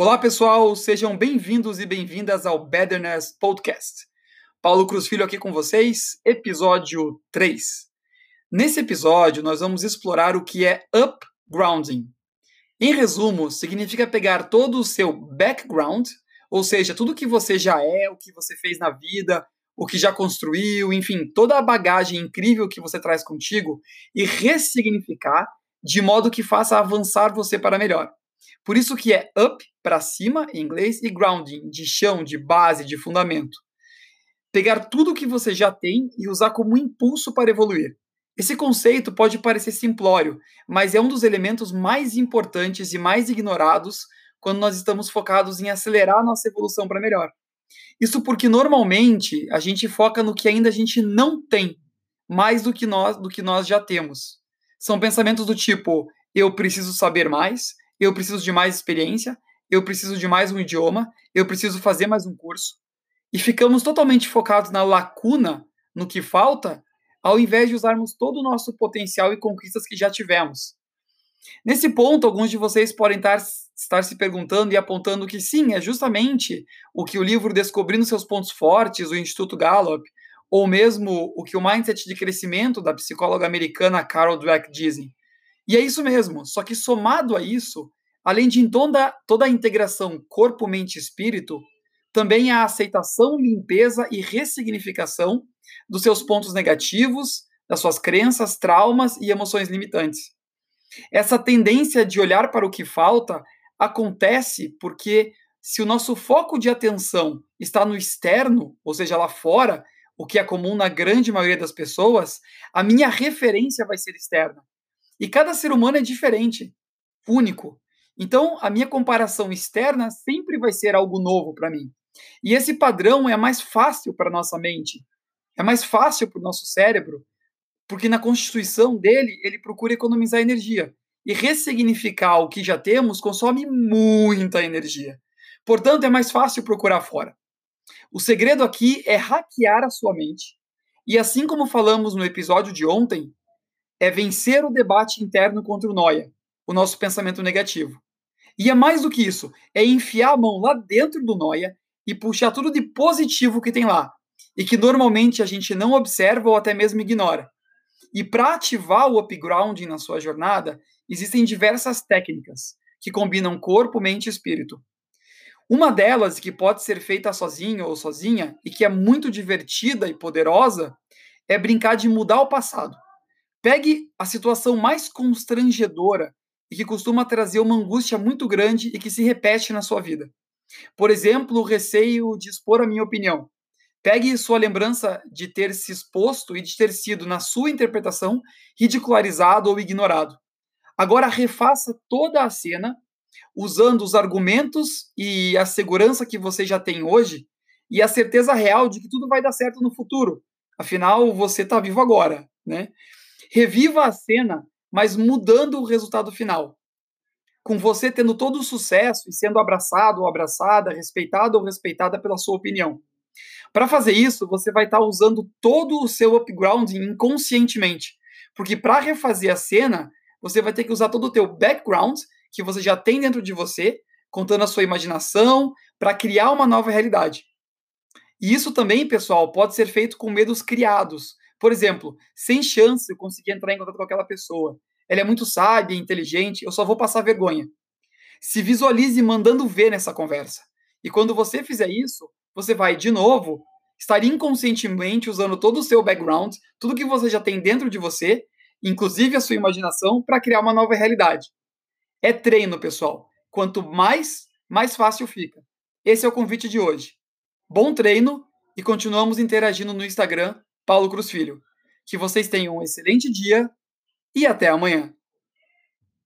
Olá, pessoal, sejam bem-vindos e bem-vindas ao Betterness Podcast. Paulo Cruz Filho aqui com vocês, episódio 3. Nesse episódio, nós vamos explorar o que é upgrounding. Em resumo, significa pegar todo o seu background, ou seja, tudo que você já é, o que você fez na vida, o que já construiu, enfim, toda a bagagem incrível que você traz contigo e ressignificar de modo que faça avançar você para melhor. Por isso que é up, para cima, em inglês, e grounding, de chão, de base, de fundamento. Pegar tudo que você já tem e usar como impulso para evoluir. Esse conceito pode parecer simplório, mas é um dos elementos mais importantes e mais ignorados quando nós estamos focados em acelerar nossa evolução para melhor. Isso porque normalmente a gente foca no que ainda a gente não tem, mais do que nós do que nós já temos. São pensamentos do tipo: eu preciso saber mais, eu preciso de mais experiência, eu preciso de mais um idioma, eu preciso fazer mais um curso. E ficamos totalmente focados na lacuna, no que falta, ao invés de usarmos todo o nosso potencial e conquistas que já tivemos. Nesse ponto, alguns de vocês podem estar, estar se perguntando e apontando que sim, é justamente o que o livro Descobrindo Seus Pontos Fortes, do Instituto Gallup, ou mesmo o que o Mindset de Crescimento da psicóloga americana Carol Dweck dizem. E é isso mesmo, só que somado a isso, além de toda, toda a integração corpo, mente e espírito, também a aceitação, limpeza e ressignificação dos seus pontos negativos, das suas crenças, traumas e emoções limitantes. Essa tendência de olhar para o que falta acontece porque se o nosso foco de atenção está no externo, ou seja, lá fora, o que é comum na grande maioria das pessoas, a minha referência vai ser externa. E cada ser humano é diferente, único. Então, a minha comparação externa sempre vai ser algo novo para mim. E esse padrão é mais fácil para nossa mente, é mais fácil para o nosso cérebro, porque na constituição dele ele procura economizar energia. E ressignificar o que já temos consome muita energia. Portanto, é mais fácil procurar fora. O segredo aqui é hackear a sua mente. E assim como falamos no episódio de ontem, é vencer o debate interno contra o Noia, o nosso pensamento negativo. E é mais do que isso, é enfiar a mão lá dentro do Noia e puxar tudo de positivo que tem lá, e que normalmente a gente não observa ou até mesmo ignora. E para ativar o upgrounding na sua jornada, existem diversas técnicas que combinam corpo, mente e espírito. Uma delas, que pode ser feita sozinho ou sozinha, e que é muito divertida e poderosa, é brincar de mudar o passado. Pegue a situação mais constrangedora e que costuma trazer uma angústia muito grande e que se repete na sua vida. Por exemplo, o receio de expor a minha opinião. Pegue sua lembrança de ter se exposto e de ter sido, na sua interpretação, ridicularizado ou ignorado. Agora refaça toda a cena usando os argumentos e a segurança que você já tem hoje e a certeza real de que tudo vai dar certo no futuro. Afinal, você está vivo agora, né? Reviva a cena, mas mudando o resultado final. Com você tendo todo o sucesso e sendo abraçado ou abraçada, respeitado ou respeitada pela sua opinião. Para fazer isso, você vai estar tá usando todo o seu upgrounding inconscientemente. Porque para refazer a cena, você vai ter que usar todo o teu background que você já tem dentro de você, contando a sua imaginação, para criar uma nova realidade. E isso também, pessoal, pode ser feito com medos criados, por exemplo, sem chance eu conseguir entrar em contato com aquela pessoa. Ela é muito sábia, inteligente, eu só vou passar vergonha. Se visualize mandando ver nessa conversa. E quando você fizer isso, você vai, de novo, estar inconscientemente usando todo o seu background, tudo que você já tem dentro de você, inclusive a sua imaginação, para criar uma nova realidade. É treino, pessoal. Quanto mais, mais fácil fica. Esse é o convite de hoje. Bom treino e continuamos interagindo no Instagram Paulo Cruz Filho. Que vocês tenham um excelente dia e até amanhã.